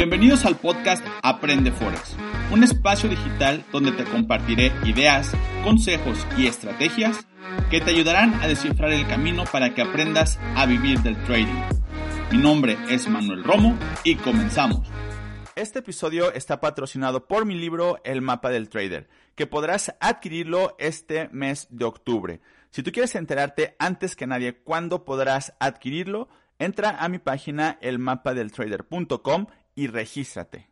Bienvenidos al podcast Aprende Forex, un espacio digital donde te compartiré ideas, consejos y estrategias que te ayudarán a descifrar el camino para que aprendas a vivir del trading. Mi nombre es Manuel Romo y comenzamos. Este episodio está patrocinado por mi libro El mapa del trader, que podrás adquirirlo este mes de octubre. Si tú quieres enterarte antes que nadie cuándo podrás adquirirlo, entra a mi página elmapadeltrader.com y regístrate.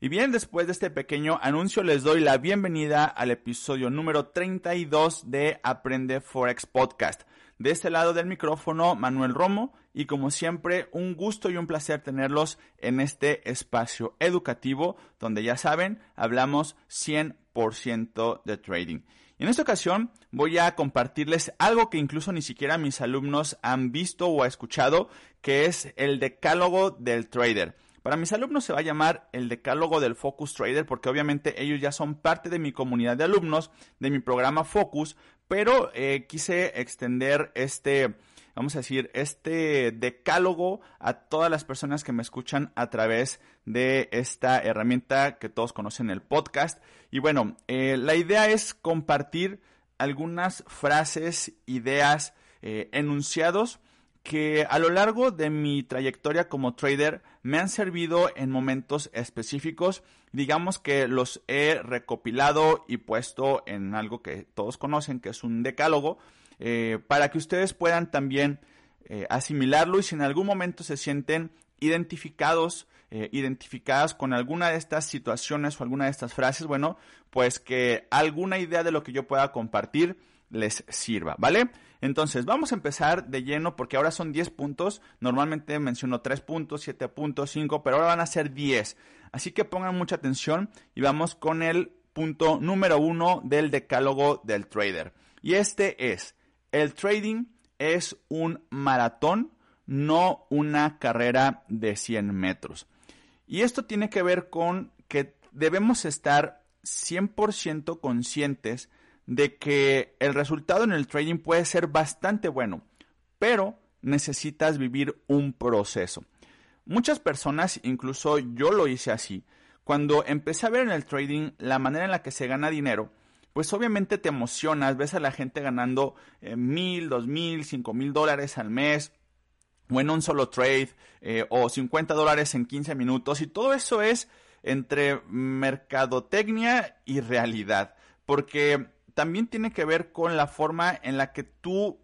Y bien, después de este pequeño anuncio les doy la bienvenida al episodio número 32 de Aprende Forex Podcast. De este lado del micrófono, Manuel Romo, y como siempre, un gusto y un placer tenerlos en este espacio educativo donde ya saben, hablamos 100% de trading. En esta ocasión voy a compartirles algo que incluso ni siquiera mis alumnos han visto o escuchado, que es el decálogo del trader. Para mis alumnos se va a llamar el decálogo del Focus Trader porque obviamente ellos ya son parte de mi comunidad de alumnos, de mi programa Focus, pero eh, quise extender este, vamos a decir, este decálogo a todas las personas que me escuchan a través de esta herramienta que todos conocen, el podcast. Y bueno, eh, la idea es compartir algunas frases, ideas, eh, enunciados que a lo largo de mi trayectoria como trader me han servido en momentos específicos. Digamos que los he recopilado y puesto en algo que todos conocen, que es un decálogo, eh, para que ustedes puedan también eh, asimilarlo y si en algún momento se sienten identificados, eh, identificadas con alguna de estas situaciones o alguna de estas frases, bueno, pues que alguna idea de lo que yo pueda compartir les sirva, ¿vale? Entonces, vamos a empezar de lleno porque ahora son 10 puntos. Normalmente menciono 3 puntos, 7 puntos, 5, pero ahora van a ser 10. Así que pongan mucha atención y vamos con el punto número 1 del decálogo del trader. Y este es, el trading es un maratón, no una carrera de 100 metros. Y esto tiene que ver con que debemos estar 100% conscientes de que el resultado en el trading puede ser bastante bueno, pero necesitas vivir un proceso. Muchas personas, incluso yo lo hice así, cuando empecé a ver en el trading la manera en la que se gana dinero, pues obviamente te emocionas, ves a la gente ganando eh, mil, dos mil, cinco mil dólares al mes, o en un solo trade, eh, o 50 dólares en 15 minutos, y todo eso es entre mercadotecnia y realidad, porque también tiene que ver con la forma en la que tú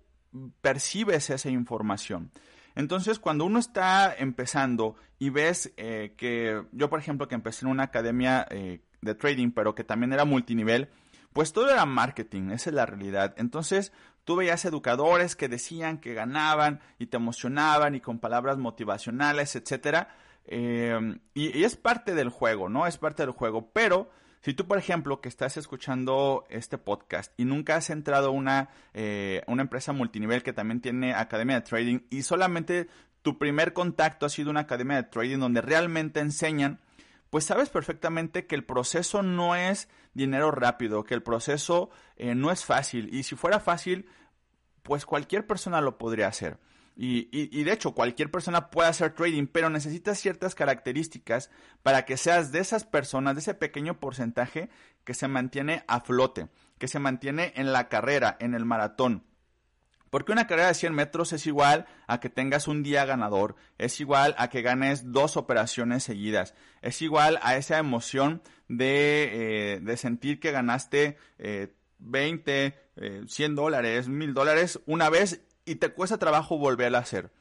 percibes esa información. Entonces, cuando uno está empezando y ves eh, que yo, por ejemplo, que empecé en una academia de trading, pero que también era multinivel, pues todo era marketing, esa es la realidad. Entonces, tú veías educadores que decían que ganaban y te emocionaban y con palabras motivacionales, etcétera. Y, y, es parte del juego, ¿no? Es parte del juego. Pero si tú, por ejemplo, que estás escuchando este podcast y nunca has entrado a una, eh, una empresa multinivel que también tiene academia de trading y solamente tu primer contacto ha sido una academia de trading donde realmente enseñan, pues sabes perfectamente que el proceso no es dinero rápido, que el proceso eh, no es fácil. Y si fuera fácil, pues cualquier persona lo podría hacer. Y, de hecho, cualquier persona puede hacer trading, pero necesitas ciertas características para que seas de esas personas, de ese pequeño porcentaje que se mantiene a flote, que se mantiene en la carrera, en el maratón. Porque una carrera de 100 metros es igual a que tengas un día ganador, es igual a que ganes dos operaciones seguidas, es igual a esa emoción de, eh, sentir que ganaste 20, eh, 100 eh, dólares, 1000 dólares una vez y te cuesta trabajo volverla a hacer.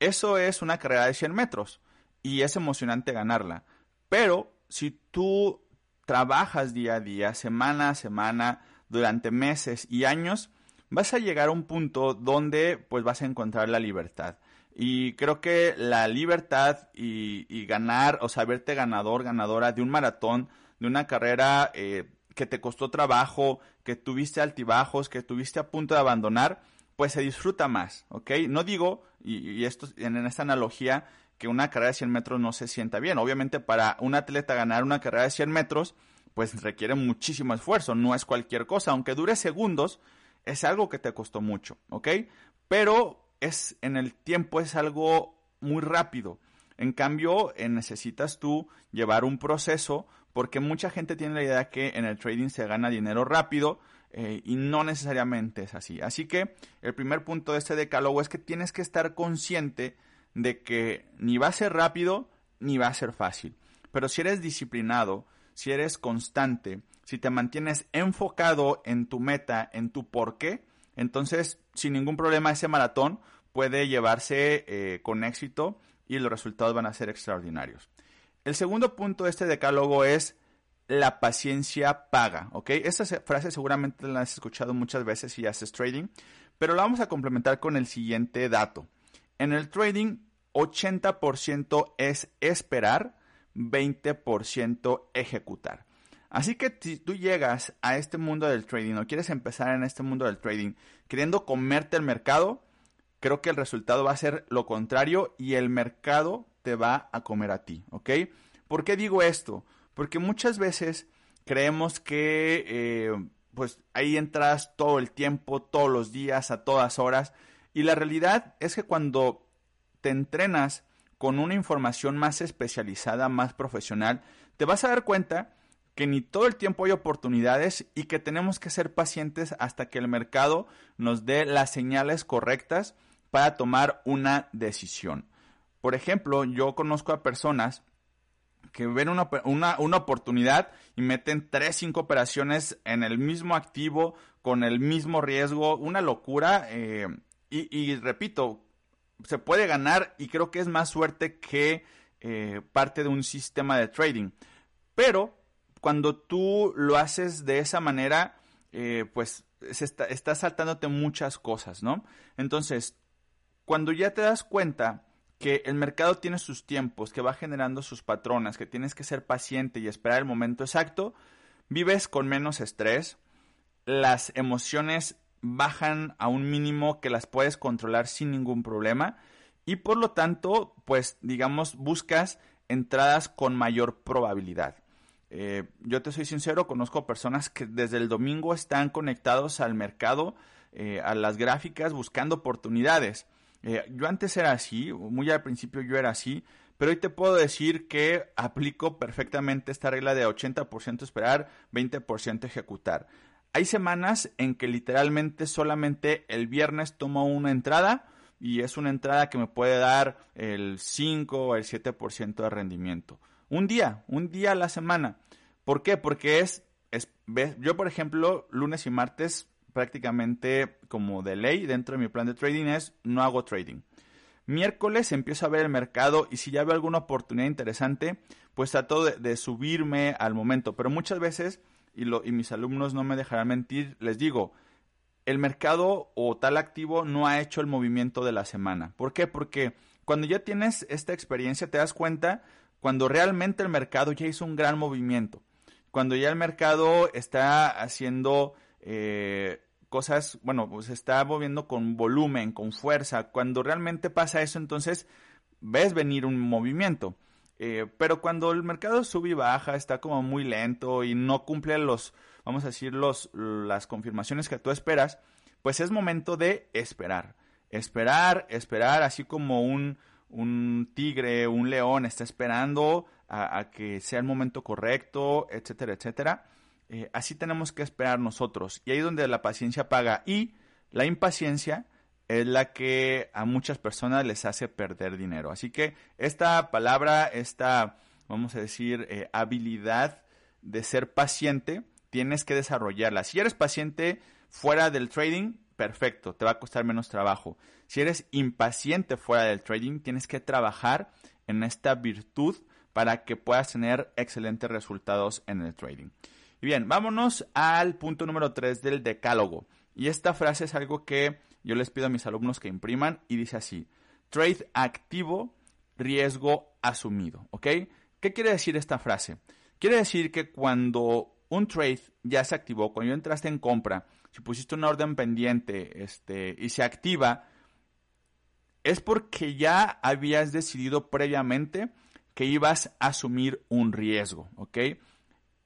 Eso es una carrera de 100 metros y es emocionante ganarla. Pero si tú trabajas día a día, semana a semana, durante meses y años, vas a llegar a un punto donde pues vas a encontrar la libertad. Y creo que la libertad y, ganar o saberte ganador, ganadora de un maratón, de una carrera eh, que te costó trabajo, que tuviste altibajos, que tuviste a punto de abandonar, pues se disfruta más, ¿ok? No digo, y, esto en esta analogía, que una carrera de 100 metros no se sienta bien. Obviamente para un atleta ganar una carrera de 100 metros, pues requiere muchísimo esfuerzo, no es cualquier cosa, aunque dure segundos, es algo que te costó mucho, ¿ok? Pero es en el tiempo es algo muy rápido. En cambio, eh, necesitas tú llevar un proceso porque mucha gente tiene la idea que en el trading se gana dinero rápido eh, y no necesariamente es así. Así que el primer punto de este decálogo es que tienes que estar consciente de que ni va a ser rápido ni va a ser fácil. Pero si eres disciplinado, si eres constante, si te mantienes enfocado en tu meta, en tu por qué, entonces sin ningún problema ese maratón puede llevarse eh, con éxito y los resultados van a ser extraordinarios. El segundo punto de este decálogo es la paciencia paga, ¿ok? Esta frase seguramente la has escuchado muchas veces si haces trading, pero la vamos a complementar con el siguiente dato. En el trading, 80% es esperar, 20% ejecutar. Así que si tú llegas a este mundo del trading o quieres empezar en este mundo del trading queriendo comerte el mercado, creo que el resultado va a ser lo contrario y el mercado te va a comer a ti, ¿ok? ¿Por qué digo esto? Porque muchas veces creemos que eh, pues ahí entras todo el tiempo, todos los días, a todas horas y la realidad es que cuando te entrenas con una información más especializada, más profesional, te vas a dar cuenta que ni todo el tiempo hay oportunidades y que tenemos que ser pacientes hasta que el mercado nos dé las señales correctas para tomar una decisión. Por ejemplo, yo conozco a personas que ven una, oportunidad y meten 3, 5 operaciones en el mismo activo, con el mismo riesgo, una locura. Eh, y, repito, se puede ganar y creo que es más suerte que eh, parte de un sistema de trading. Pero cuando tú lo haces de esa manera, eh, pues está, estás saltándote muchas cosas, ¿no? Entonces, cuando ya te das cuenta que el mercado tiene sus tiempos, que va generando sus patronas, que tienes que ser paciente y esperar el momento exacto, vives con menos estrés, las emociones bajan a un mínimo que las puedes controlar sin ningún problema y por lo tanto, pues digamos, buscas entradas con mayor probabilidad. Eh, yo te soy sincero, conozco personas que desde el domingo están conectados al mercado, eh, a las gráficas, buscando oportunidades. Eh, yo antes era así, muy al principio yo era así, pero hoy te puedo decir que aplico perfectamente esta regla de 80% esperar, 20% ejecutar. Hay semanas en que literalmente solamente el viernes tomo una entrada y es una entrada que me puede dar el 5 o el 7% de rendimiento. Un día, un día a la semana. ¿Por qué? Porque es, es yo por ejemplo, lunes y martes prácticamente como de ley dentro de mi plan de trading es no hago trading. Miércoles empiezo a ver el mercado y si ya veo alguna oportunidad interesante, pues trato de, de subirme al momento. Pero muchas veces y, lo, y mis alumnos no me dejarán mentir, les digo, el mercado o tal activo no ha hecho el movimiento de la semana. ¿Por qué? Porque cuando ya tienes esta experiencia te das cuenta cuando realmente el mercado ya hizo un gran movimiento. Cuando ya el mercado está haciendo eh, cosas, bueno, pues está moviendo con volumen, con fuerza. Cuando realmente pasa eso, entonces ves venir un movimiento. Eh, pero cuando el mercado sube y baja, está como muy lento y no cumple los, vamos a decir, los, las confirmaciones que tú esperas, pues es momento de esperar. Esperar, esperar, así como un, un tigre, un león está esperando a, que sea el momento correcto, etcétera, etcétera. Eh, así tenemos que esperar nosotros. Y ahí es donde la paciencia paga. Y la impaciencia es la que a muchas personas les hace perder dinero. Así que esta palabra, esta, vamos a decir, eh, habilidad de ser paciente, tienes que desarrollarla. Si eres paciente fuera del trading, perfecto, te va a costar menos trabajo. Si eres impaciente fuera del trading, tienes que trabajar en esta virtud para que puedas tener excelentes resultados en el trading. Y bien, vámonos al punto número 3 del decálogo. Y esta frase es algo que yo les pido a mis alumnos que impriman y dice así, trade activo, riesgo asumido, ¿ok? ¿Qué quiere decir esta frase? Quiere decir que cuando un trade ya se activó, cuando entraste en compra, si pusiste una orden pendiente este, y se activa, es porque ya habías decidido previamente que ibas a asumir un riesgo, ¿ok?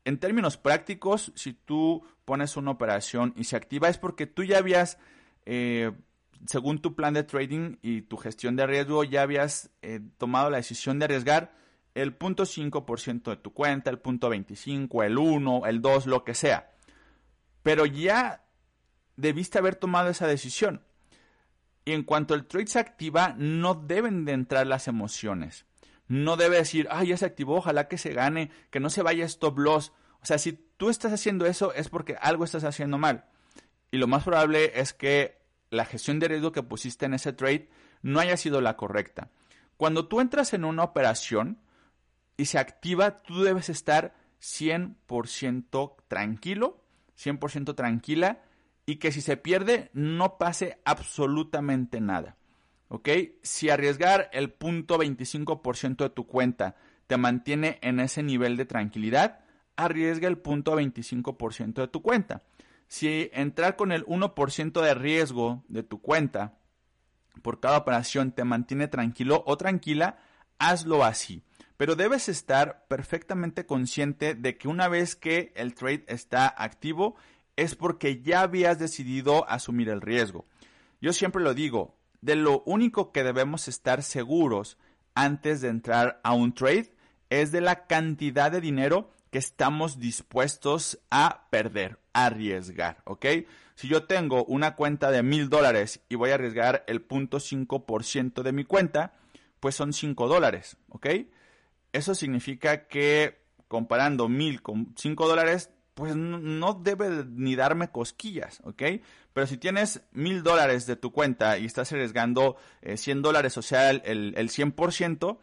En términos prácticos, si tú pones una operación y se activa es porque tú ya habías eh, según tu plan de trading y tu gestión de riesgo, ya habías eh, tomado la decisión de arriesgar el 0.5% de tu cuenta, el 0.25, el 1, el 2, lo que sea. Pero ya debiste haber tomado esa decisión. Y en cuanto el trade se activa, no deben de entrar las emociones. No debe decir, ay, ya se activó, ojalá que se gane, que no se vaya stop loss. O sea, si tú estás haciendo eso es porque algo estás haciendo mal. Y lo más probable es que la gestión de riesgo que pusiste en ese trade no haya sido la correcta. Cuando tú entras en una operación y se activa, tú debes estar 100% tranquilo, 100% tranquila y que si se pierde no pase absolutamente nada. ¿Ok? Si arriesgar el punto 25% de tu cuenta te mantiene en ese nivel de tranquilidad, arriesga el punto 25% de tu cuenta. Si entrar con el 1% de riesgo de tu cuenta por cada operación te mantiene tranquilo o tranquila, hazlo así. Pero debes estar perfectamente consciente de que una vez que el trade está activo es porque ya habías decidido asumir el riesgo. Yo siempre lo digo, de lo único que debemos estar seguros antes de entrar a un trade es de la cantidad de dinero estamos dispuestos a perder, a arriesgar, ¿ok? Si yo tengo una cuenta de mil dólares y voy a arriesgar el 0.5% de mi cuenta, pues son 5 dólares, ¿ok? Eso significa que comparando mil con 5 dólares, pues no, debe ni darme cosquillas, ¿ok? Pero si tienes mil dólares de tu cuenta y estás arriesgando 100 eh, dólares, o sea, el, el 100%,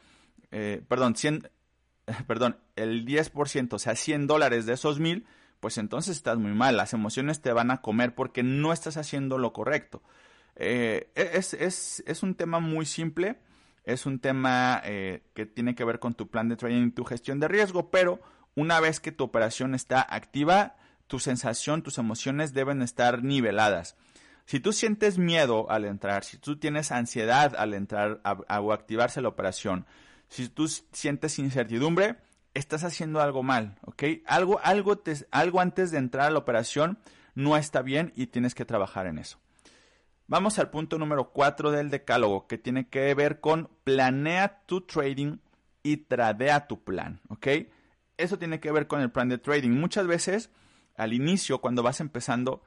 eh, perdón, 100, perdón, el 10%, o sea, 100 dólares de esos mil, pues entonces estás muy mal. Las emociones te van a comer porque no estás haciendo lo correcto. Eh, es, es, es, un tema muy simple, es un tema eh, que tiene que ver con tu plan de trading y tu gestión de riesgo, pero una vez que tu operación está activa, tu sensación, tus emociones deben estar niveladas. Si tú sientes miedo al entrar, si tú tienes ansiedad al entrar o activarse la operación, si tú sientes incertidumbre, estás haciendo algo mal, ¿ok? Algo, algo, antes de entrar a la operación no está bien y tienes que trabajar en eso. Vamos al punto número 4 del decálogo, que tiene que ver con planea tu trading y tradea tu plan, ¿ok? Eso tiene que ver con el plan de trading. Muchas veces, al inicio, cuando vas empezando,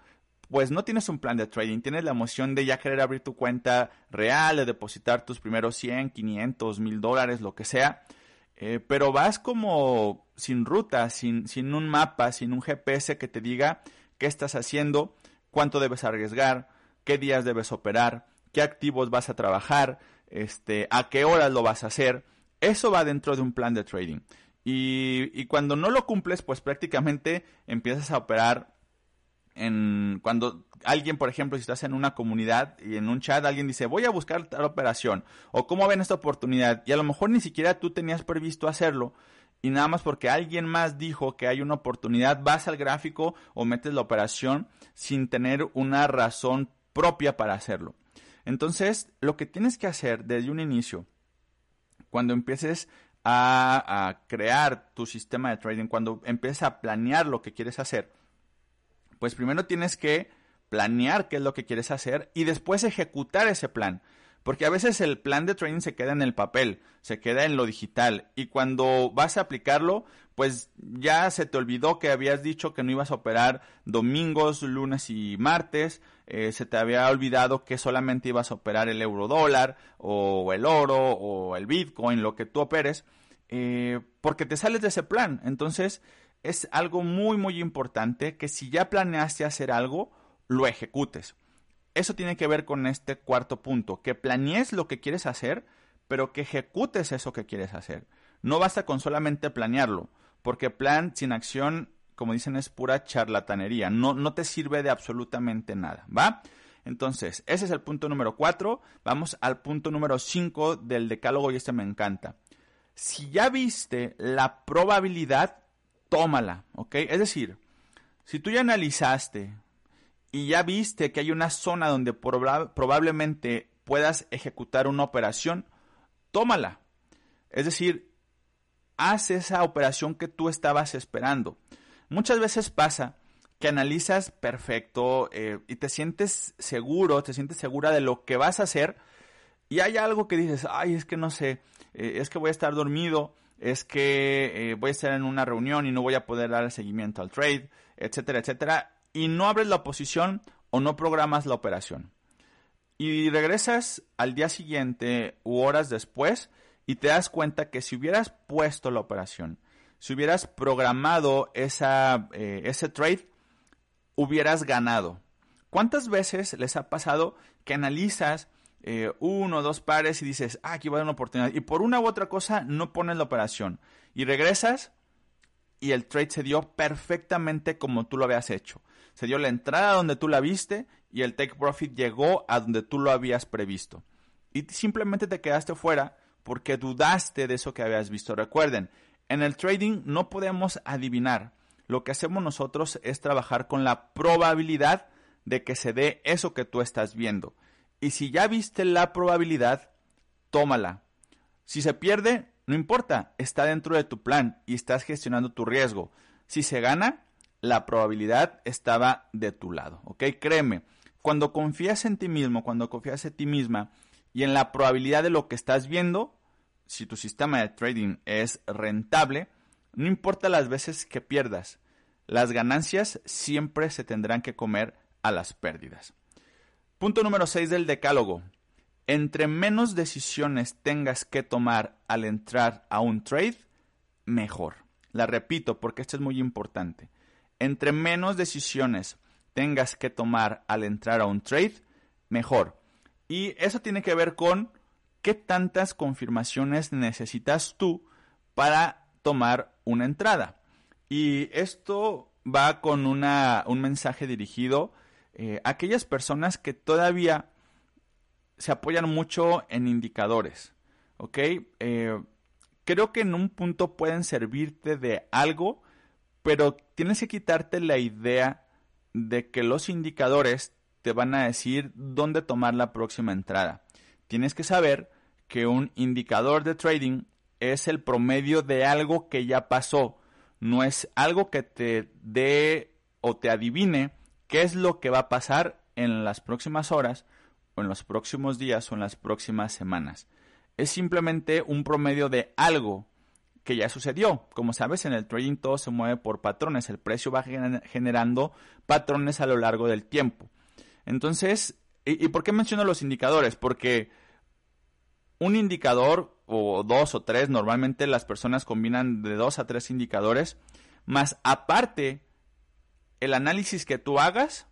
pues no tienes un plan de trading, tienes la emoción de ya querer abrir tu cuenta real, de depositar tus primeros 100, 500, 1000 dólares, lo que sea, eh, pero vas como sin ruta, sin, sin un mapa, sin un GPS que te diga qué estás haciendo, cuánto debes arriesgar, qué días debes operar, qué activos vas a trabajar, este, a qué horas lo vas a hacer. Eso va dentro de un plan de trading. Y, y cuando no lo cumples, pues prácticamente empiezas a operar en cuando alguien, por ejemplo, si estás en una comunidad y en un chat alguien dice, voy a buscar tal operación, o cómo ven esta oportunidad, y a lo mejor ni siquiera tú tenías previsto hacerlo, y nada más porque alguien más dijo que hay una oportunidad, vas al gráfico o metes la operación sin tener una razón propia para hacerlo. Entonces, lo que tienes que hacer desde un inicio, cuando empieces a, a crear tu sistema de trading, cuando empieces a planear lo que quieres hacer, pues primero tienes que planear qué es lo que quieres hacer y después ejecutar ese plan. Porque a veces el plan de trading se queda en el papel, se queda en lo digital y cuando vas a aplicarlo, pues ya se te olvidó que habías dicho que no ibas a operar domingos, lunes y martes, eh, se te había olvidado que solamente ibas a operar el euro dólar o el oro o el bitcoin, lo que tú operes, eh, porque te sales de ese plan. Entonces, es algo muy muy importante que si ya planeaste hacer algo, lo ejecutes. Eso tiene que ver con este cuarto punto, que planees lo que quieres hacer, pero que ejecutes eso que quieres hacer. No basta con solamente planearlo, porque plan sin acción, como dicen, es pura charlatanería, no, no te sirve de absolutamente nada, ¿va? Entonces, ese es el punto número cuatro. Vamos al punto número cinco del decálogo y este me encanta. Si ya viste la probabilidad tómala, ¿ok? Es decir, si tú ya analizaste y ya viste que hay una zona donde probablemente puedas ejecutar una operación, tómala. Es decir, haz esa operación que tú estabas esperando. Muchas veces pasa que analizas perfecto eh, y te sientes seguro, te sientes segura de lo que vas a hacer y hay algo que dices, ay, es que no sé, eh, es que voy a estar dormido, es que eh, voy a estar en una reunión y no voy a poder dar seguimiento al trade, etcétera, etcétera, y no abres la posición o no programas la operación. Y regresas al día siguiente u horas después y te das cuenta que si hubieras puesto la operación, si hubieras programado esa, eh, ese trade, hubieras ganado. ¿Cuántas veces les ha pasado que analizas eh, uno o dos pares y dices, ah, aquí va a una oportunidad, y por una u otra cosa no pones la operación, y regresas y el trade se dio perfectamente como tú lo habías hecho. Se dio la entrada donde tú la viste y el take profit llegó a donde tú lo habías previsto. Y simplemente te quedaste fuera porque dudaste de eso que habías visto. Recuerden, en el trading no podemos adivinar. Lo que hacemos nosotros es trabajar con la probabilidad de que se dé eso que tú estás viendo. Y si ya viste la probabilidad, tómala. Si se pierde, no importa, está dentro de tu plan y estás gestionando tu riesgo. Si se gana, la probabilidad estaba de tu lado, ¿ok? Créeme, cuando confías en ti mismo, cuando confías en ti misma y en la probabilidad de lo que estás viendo, si tu sistema de trading es rentable, no importa las veces que pierdas, las ganancias siempre se tendrán que comer a las pérdidas. Punto número 6 del decálogo. Entre menos decisiones tengas que tomar al entrar a un trade, mejor. La repito porque esto es muy importante. Entre menos decisiones tengas que tomar al entrar a un trade, mejor. Y eso tiene que ver con qué tantas confirmaciones necesitas tú para tomar una entrada. Y esto va con una, un mensaje dirigido eh, aquellas personas que todavía se apoyan mucho en indicadores, ¿ok? Eh, creo que en un punto pueden servirte de algo, pero tienes que quitarte la idea de que los indicadores te van a decir dónde tomar la próxima entrada. Tienes que saber que un indicador de trading es el promedio de algo que ya pasó, no es algo que te dé o te adivine qué es lo que va a pasar en las próximas horas o en los próximos días o en las próximas semanas. Es simplemente un promedio de algo que ya sucedió. Como sabes, en el trading todo se mueve por patrones. El precio va generando patrones a lo largo del tiempo. Entonces, ¿y, por qué menciono los indicadores? Porque un indicador o dos o tres, normalmente las personas combinan de dos a tres indicadores, más aparte el análisis que tú hagas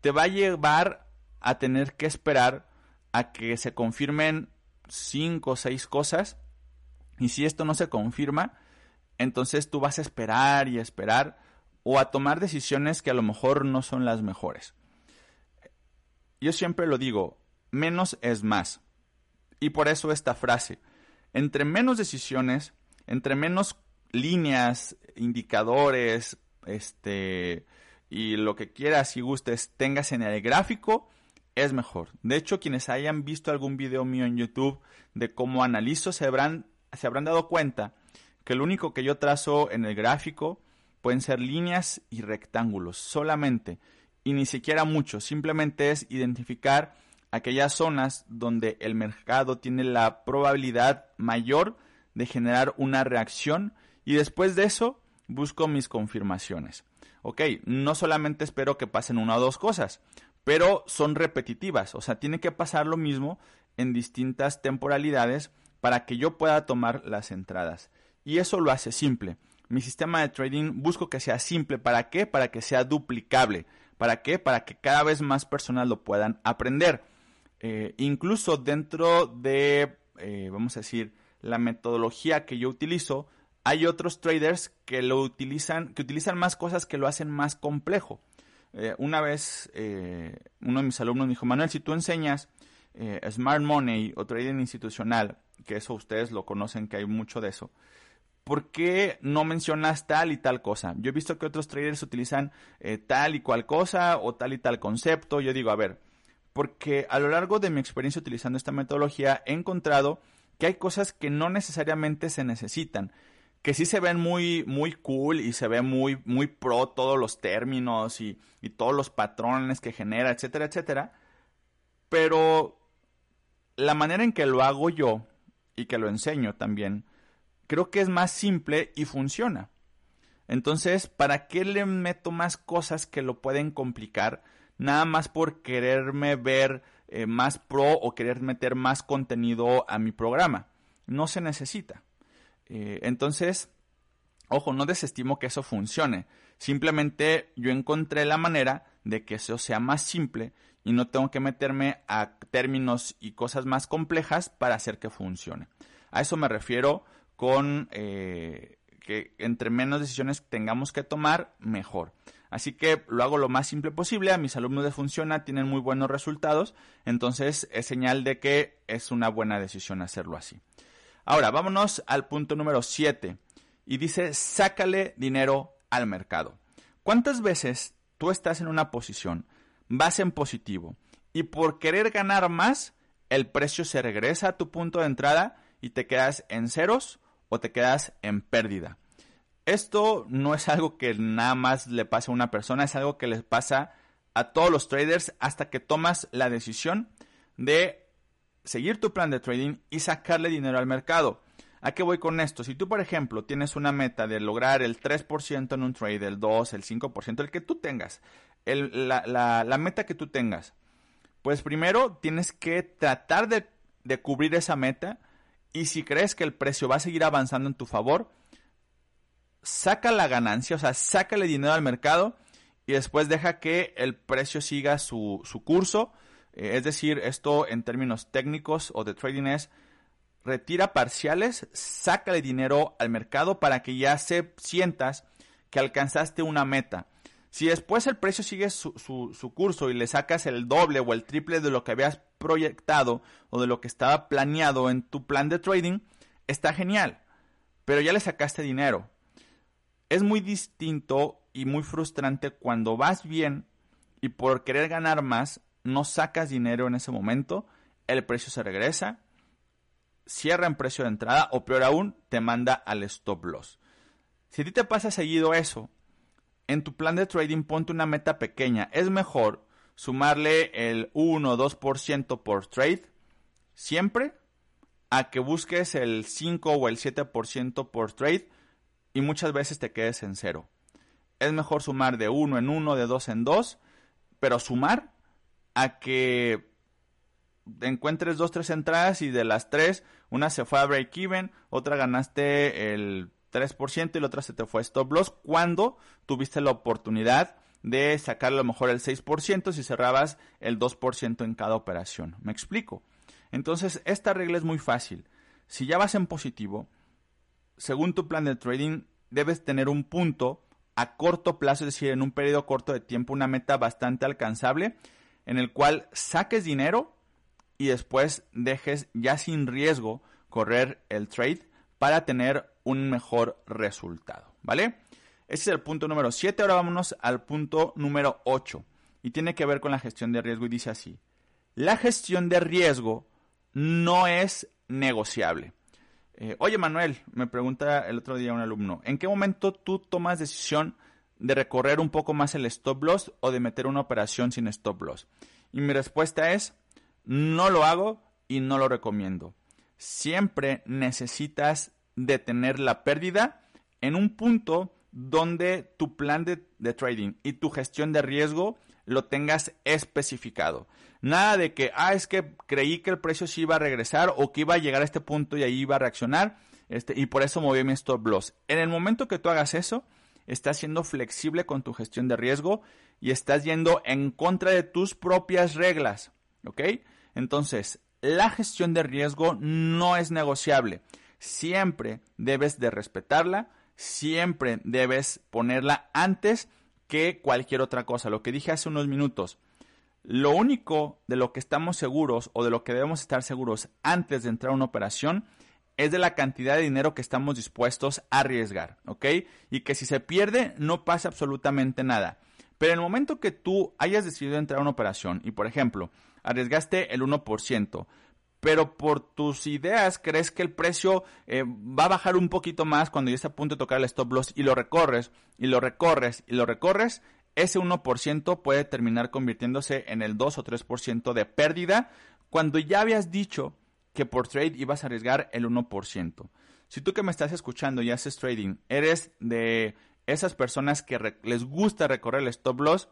te va a llevar a tener que esperar a que se confirmen cinco o seis cosas. Y si esto no se confirma, entonces tú vas a esperar y esperar o a tomar decisiones que a lo mejor no son las mejores. Yo siempre lo digo, menos es más. Y por eso esta frase, entre menos decisiones, entre menos líneas, indicadores, este, y lo que quieras y gustes tengas en el gráfico, es mejor. De hecho, quienes hayan visto algún video mío en YouTube de cómo analizo se habrán, se habrán dado cuenta que lo único que yo trazo en el gráfico pueden ser líneas y rectángulos solamente y ni siquiera mucho, simplemente es identificar aquellas zonas donde el mercado tiene la probabilidad mayor de generar una reacción y después de eso busco mis confirmaciones. Ok, no solamente espero que pasen una o dos cosas, pero son repetitivas, o sea, tiene que pasar lo mismo en distintas temporalidades para que yo pueda tomar las entradas. Y eso lo hace simple. Mi sistema de trading busco que sea simple. ¿Para qué? Para que sea duplicable. ¿Para qué? Para que cada vez más personas lo puedan aprender. Eh, incluso dentro de, eh, vamos a decir, la metodología que yo utilizo, hay otros traders que lo utilizan, que utilizan más cosas que lo hacen más complejo. Eh, una vez eh, uno de mis alumnos me dijo, Manuel, si tú enseñas eh, Smart Money o trading institucional, que eso ustedes lo conocen, que hay mucho de eso, ¿por qué no mencionas tal y tal cosa? Yo he visto que otros traders utilizan tal y cual cosa o tal y tal concepto. Yo digo, a ver, porque a lo largo de mi experiencia utilizando esta metodología he encontrado que hay cosas que no necesariamente se necesitan que sí se ven muy, muy cool y se ve muy, muy pro todos los términos y, y todos los patrones que genera, etcétera, etcétera. Pero la manera en que lo hago yo y que lo enseño también, creo que es más simple y funciona. Entonces, ¿para qué le meto más cosas que lo pueden complicar? Nada más por quererme ver eh, más pro o querer meter más contenido a mi programa. No se necesita. Eh, entonces, ojo, no desestimo que eso funcione. Simplemente yo encontré la manera de que eso sea más simple y no tengo que meterme a términos y cosas más complejas para hacer que funcione. A eso me refiero con eh, que entre menos decisiones tengamos que tomar, mejor. Así que lo hago lo más simple posible, a mis alumnos les funciona, tienen muy buenos resultados, entonces es señal de que es una buena decisión hacerlo así. Ahora, vámonos al punto número 7 y dice, sácale dinero al mercado. ¿Cuántas veces tú estás en una posición, vas en positivo y por querer ganar más, el precio se regresa a tu punto de entrada y te quedas en ceros o te quedas en pérdida? Esto no es algo que nada más le pasa a una persona, es algo que les pasa a todos los traders hasta que tomas la decisión de seguir tu plan de trading y sacarle dinero al mercado. ¿A qué voy con esto? Si tú, por ejemplo, tienes una meta de lograr el 3% en un trade, el 2, el 5%, el que tú tengas, la, meta que tú tengas, pues primero tienes que tratar de, cubrir esa meta y si crees que el precio va a seguir avanzando en tu favor, saca la ganancia, o sea, sácale dinero al mercado y después deja que el precio siga su, curso. Eh, es decir, esto en términos técnicos o de trading es retira parciales, sácale dinero al mercado para que ya se sientas que alcanzaste una meta. Si después el precio sigue su, su, curso y le sacas el doble o el triple de lo que habías proyectado o de lo que estaba planeado en tu plan de trading, está genial. Pero ya le sacaste dinero es muy distinto y muy frustrante cuando vas bien y por querer ganar más no sacas dinero en ese momento, el precio se regresa, cierra en precio de entrada o peor aún, te manda al stop loss. Si a ti te pasa seguido eso, en tu plan de trading ponte una meta pequeña. Es mejor sumarle el 1 o 2% por trade siempre a que busques el 5 o el 7% por trade y muchas veces te quedes en cero. Es mejor sumar de uno en uno, de dos en dos, pero sumar a que encuentres dos, tres entradas y de las tres, una se fue a break even, otra ganaste el 3% y la otra se te fue a stop loss cuando tuviste la oportunidad de sacar a lo mejor el 6% si cerrabas el 2% en cada operación. ¿Me explico? Entonces, esta regla es muy fácil. Si ya vas en positivo, según tu plan de trading, debes tener un punto a corto plazo, es decir, en un periodo corto de tiempo, una meta bastante alcanzable, en el cual saques dinero y después dejes ya sin riesgo correr el trade para tener un mejor resultado, ¿vale? Ese es el punto número 7. Ahora vámonos al punto número 8. Y tiene que ver con la gestión de riesgo y dice así. La gestión de riesgo no es negociable. Eh, oye Manuel, me pregunta el otro día un alumno, ¿en qué momento tú tomas decisión de recorrer un poco más el stop loss o de meter una operación sin stop loss? Y mi respuesta es, no lo hago y no lo recomiendo. Siempre necesitas detener la pérdida en un punto donde tu plan de, trading y tu gestión de riesgo lo tengas especificado. Nada de que, ah, es que creí que el precio sí iba a regresar o que iba a llegar a este punto y ahí iba a reaccionar este, y por eso moví mi stop loss. En el momento que tú hagas eso, estás siendo flexible con tu gestión de riesgo y estás yendo en contra de tus propias reglas. ¿Ok? Entonces, la gestión de riesgo no es negociable. Siempre debes de respetarla, siempre debes ponerla antes que cualquier otra cosa. Lo que dije hace unos minutos. Lo único de lo que estamos seguros o de lo que debemos estar seguros antes de entrar a una operación es de la cantidad de dinero que estamos dispuestos a arriesgar, ¿ok? Y que si se pierde no pasa absolutamente nada. Pero en el momento que tú hayas decidido entrar a una operación y, por ejemplo, arriesgaste el 1%, pero por tus ideas crees que el precio eh, va a bajar un poquito más cuando ya está a punto de tocar el stop loss y lo recorres, y lo recorres, y lo recorres, ese 1% puede terminar convirtiéndose en el 2 o 3% de pérdida cuando ya habías dicho que por trade ibas a arriesgar el 1%. Si tú que me estás escuchando y haces trading, eres de esas personas que les gusta recorrer el stop loss,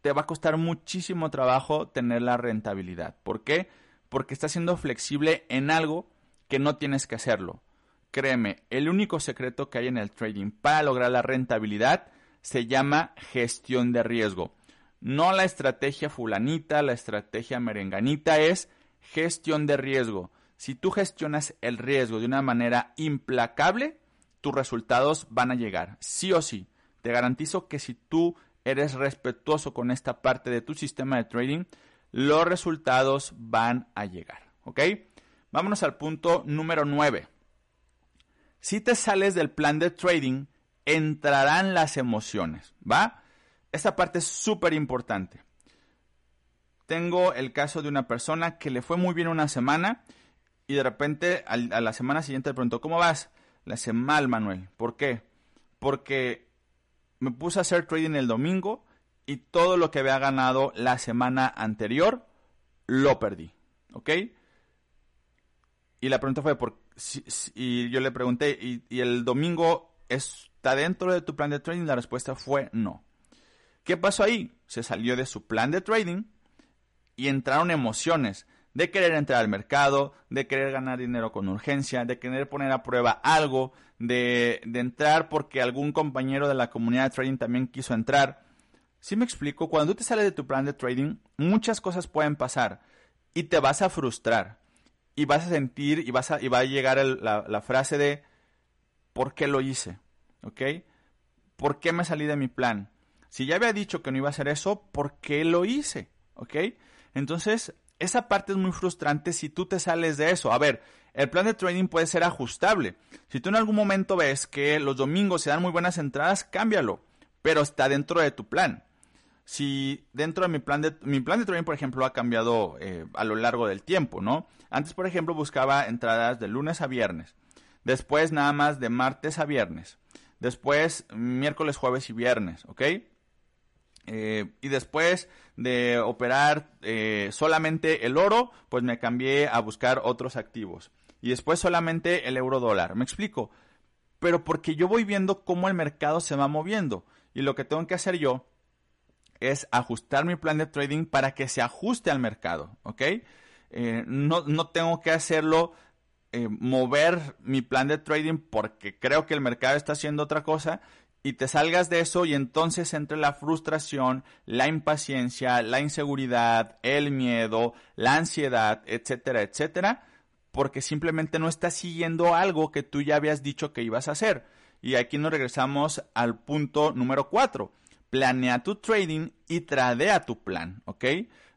te va a costar muchísimo trabajo tener la rentabilidad. ¿Por qué? Porque estás siendo flexible en algo que no tienes que hacerlo. Créeme, el único secreto que hay en el trading para lograr la rentabilidad se llama gestión de riesgo. No la estrategia fulanita, la estrategia merenganita, es gestión de riesgo. Si tú gestionas el riesgo de una manera implacable, tus resultados van a llegar, sí o sí. Te garantizo que si tú eres respetuoso con esta parte de tu sistema de trading, los resultados van a llegar. ¿Ok? Vámonos al punto número 9. Si te sales del plan de trading, entrarán las emociones, ¿va? Esta parte es súper importante. Tengo el caso de una persona que le fue muy bien una semana y de repente a la semana siguiente le preguntó, ¿cómo vas? Le hace mal, Manuel. ¿Por qué? Porque me puse a hacer trading el domingo y todo lo que había ganado la semana anterior lo perdí. ¿Ok? Y la pregunta fue, por, y yo le pregunté, ¿y, el domingo está dentro de tu plan de trading? La respuesta fue no. ¿Qué pasó ahí? Se salió de su plan de trading y entraron emociones de querer entrar al mercado, de querer ganar dinero con urgencia, de querer poner a prueba algo, de, de entrar porque algún compañero de la comunidad de trading también quiso entrar. Si me explico, cuando tú te sales de tu plan de trading, muchas cosas pueden pasar y te vas a frustrar y vas a sentir y, vas a, y va a llegar la, la, frase de ¿por qué lo hice? ¿Ok? ¿Por qué me salí de mi plan? Si ya había dicho que no iba a hacer eso, ¿por qué lo hice? ¿Ok? Entonces, esa parte es muy frustrante si tú te sales de eso. A ver, el plan de trading puede ser ajustable. Si tú en algún momento ves que los domingos se dan muy buenas entradas, cámbialo, pero está dentro de tu plan. Si dentro de mi plan de mi plan de trading, por ejemplo, ha cambiado eh, a lo largo del tiempo, ¿no? Antes, por ejemplo, buscaba entradas de lunes a viernes. Después nada más de martes a viernes. Después miércoles, jueves y viernes, ¿ok? Eh, y después de operar eh, solamente el oro, pues me cambié a buscar otros activos. Y después solamente el euro dólar. ¿Me explico? Pero porque yo voy viendo cómo el mercado se va moviendo. Y lo que tengo que hacer yo es ajustar mi plan de trading para que se ajuste al mercado. ¿Ok? Eh, no, no, tengo que hacerlo mover mi plan de trading porque creo que el mercado está haciendo otra cosa, y te salgas de eso y entonces entre la frustración, la impaciencia, la inseguridad, el miedo, la ansiedad, etcétera, etcétera, porque simplemente no estás siguiendo algo que tú ya habías dicho que ibas a hacer. Y aquí nos regresamos al punto número 4. Planea tu trading y tradea tu plan, ¿ok?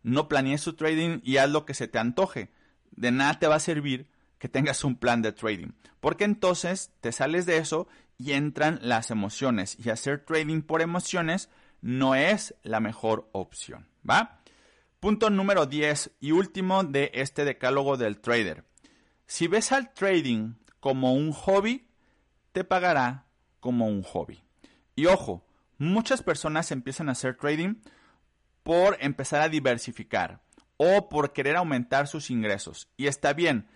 No planees tu trading y haz lo que se te antoje. De nada te va a servir que tengas un plan de trading, porque entonces te sales de eso y entran las emociones. Y hacer trading por emociones no es la mejor opción. ¿Va? Punto número 10 y último de este decálogo del trader. Si ves al trading como un hobby, te pagará como un hobby. Y ojo, muchas personas empiezan a hacer trading por empezar a diversificar o por querer aumentar sus ingresos. Y está bien,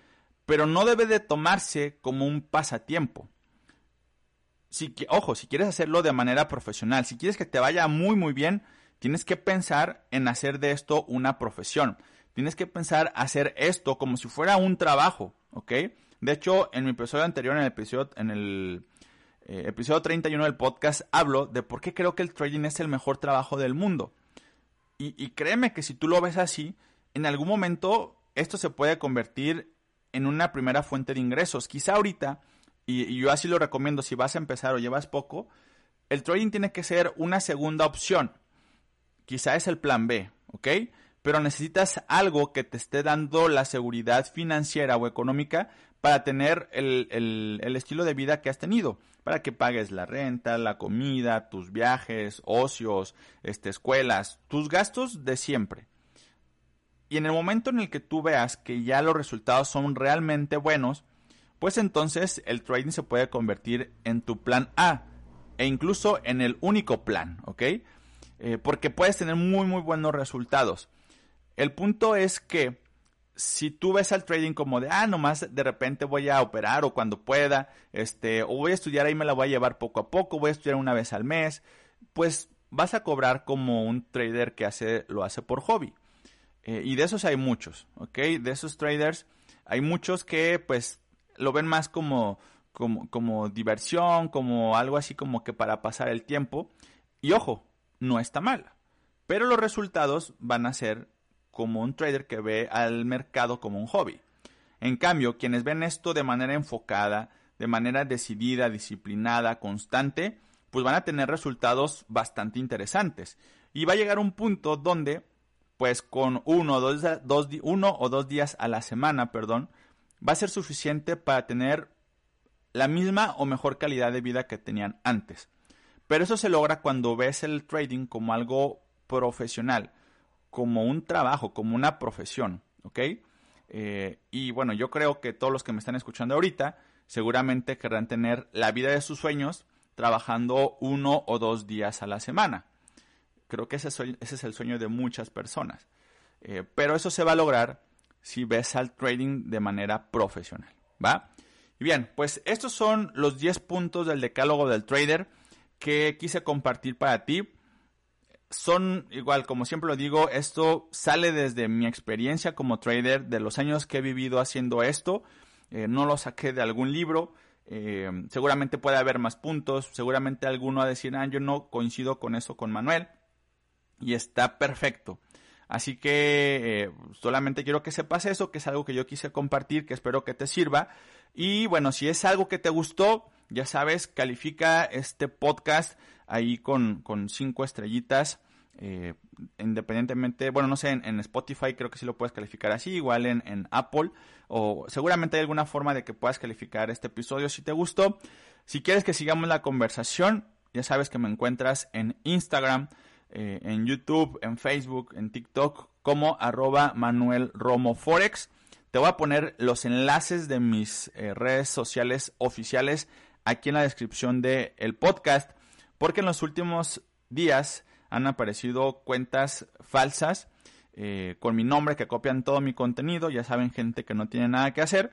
pero no debe de tomarse como un pasatiempo si, ojo, si quieres hacerlo de manera profesional, si quieres que te vaya muy, muy bien, tienes que pensar en hacer de esto una profesión. Tienes que pensar hacer esto como si fuera un trabajo, ¿ok? De hecho, en mi episodio anterior, en el episodio, en el eh, episodio 31 del podcast, hablo de por qué creo que el trading es el mejor trabajo del mundo. Y, y créeme que si tú lo ves así, en algún momento esto se puede convertir en una primera fuente de ingresos. Quizá ahorita y, yo así lo recomiendo si vas a empezar o llevas poco, el trading tiene que ser una segunda opción. Quizá es el plan B, ¿ok? Pero necesitas algo que te esté dando la seguridad financiera o económica para tener el, el, estilo de vida que has tenido, para que pagues la renta, la comida, tus viajes, ocios, este, escuelas, tus gastos de siempre. Y en el momento en el que tú veas que ya los resultados son realmente buenos, pues entonces el trading se puede convertir en tu plan A e incluso en el único plan, ¿ok? Eh, porque puedes tener muy, muy buenos resultados. El punto es que si tú ves al trading como de, ah, nomás de repente voy a operar o cuando pueda, este, o voy a estudiar ahí me la voy a llevar poco a poco, voy a estudiar una vez al mes, pues vas a cobrar como un trader que hace, lo hace por hobby. Eh, y de esos hay muchos, ¿ok? De esos traders hay muchos que pues lo ven más como, como, como diversión, como algo así como que para pasar el tiempo. Y ojo, no está mal. Pero los resultados van a ser como un trader que ve al mercado como un hobby. En cambio, quienes ven esto de manera enfocada, de manera decidida, disciplinada, constante, pues van a tener resultados bastante interesantes. Y va a llegar un punto donde, pues con uno o dos, dos, uno o dos días a la semana, perdón, va a ser suficiente para tener la misma o mejor calidad de vida que tenían antes. Pero eso se logra cuando ves el trading como algo profesional, como un trabajo, como una profesión, ¿ok? Eh, y bueno, yo creo que todos los que me están escuchando ahorita seguramente querrán tener la vida de sus sueños trabajando uno o dos días a la semana. Creo que ese, es el sueño de muchas personas. Eh, pero eso se va a lograr si ves al trading de manera profesional, ¿va? Y bien, pues estos son los 10 puntos del decálogo del trader que quise compartir para ti son igual, como siempre lo digo, esto sale desde mi experiencia como trader, de los años que he vivido haciendo esto. Eh, no lo saqué de algún libro. Eh, seguramente puede haber más puntos. Seguramente alguno va a decir, ah, yo no coincido con eso con Manuel. Y está perfecto. Así que eh, solamente quiero que sepas eso, que es algo que yo quise compartir, que espero que te sirva. Y bueno, si es algo que te gustó, ya sabes, califica este podcast ahí con, con cinco estrellitas. Eh, independientemente, bueno, no sé, en, Spotify creo que sí lo puedes calificar así, igual en, en, Apple, o seguramente hay alguna forma de que puedas calificar este episodio si te gustó. Si quieres que sigamos la conversación, ya sabes que me encuentras en Instagram, eh, en YouTube, en Facebook, en TikTok, como arroba Manuel Romo Forex. Te voy a poner los enlaces de mis eh, redes sociales oficiales aquí en la descripción del el podcast, porque en los últimos días han aparecido cuentas falsas eh, con mi nombre que copian todo mi contenido, ya saben gente que no tiene nada que hacer,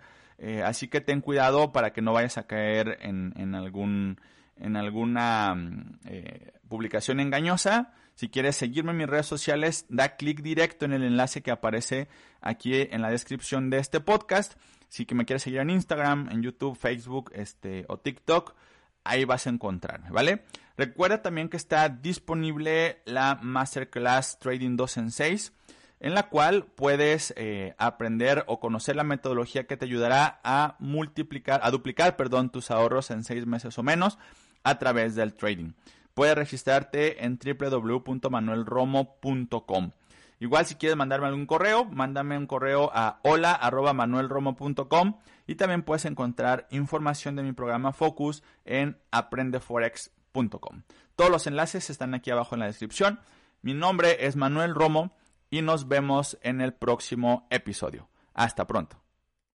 así que ten cuidado para que no vayas a caer en, algún en alguna mm, publicación engañosa. Si quieres seguirme en mis redes sociales, da clic directo en el enlace que aparece aquí en la descripción de este podcast. Si me quieres seguir en Instagram, en YouTube, Facebook este, o TikTok, ahí vas a encontrarme, ¿vale? Recuerda también que está disponible la Masterclass Trading 2 en 6, en la cual puedes eh, aprender o conocer la metodología que te ayudará a multiplicar, a duplicar, perdón, tus ahorros en 6 meses o menos a través del trading. Puedes registrarte en www.manuelromo.com. Igual si quieres mandarme algún correo, mándame un correo a hola.manuelromo.com y también puedes encontrar información de mi programa Focus en aprendeforex.com. Todos los enlaces están aquí abajo en la descripción. Mi nombre es Manuel Romo y nos vemos en el próximo episodio. Hasta pronto.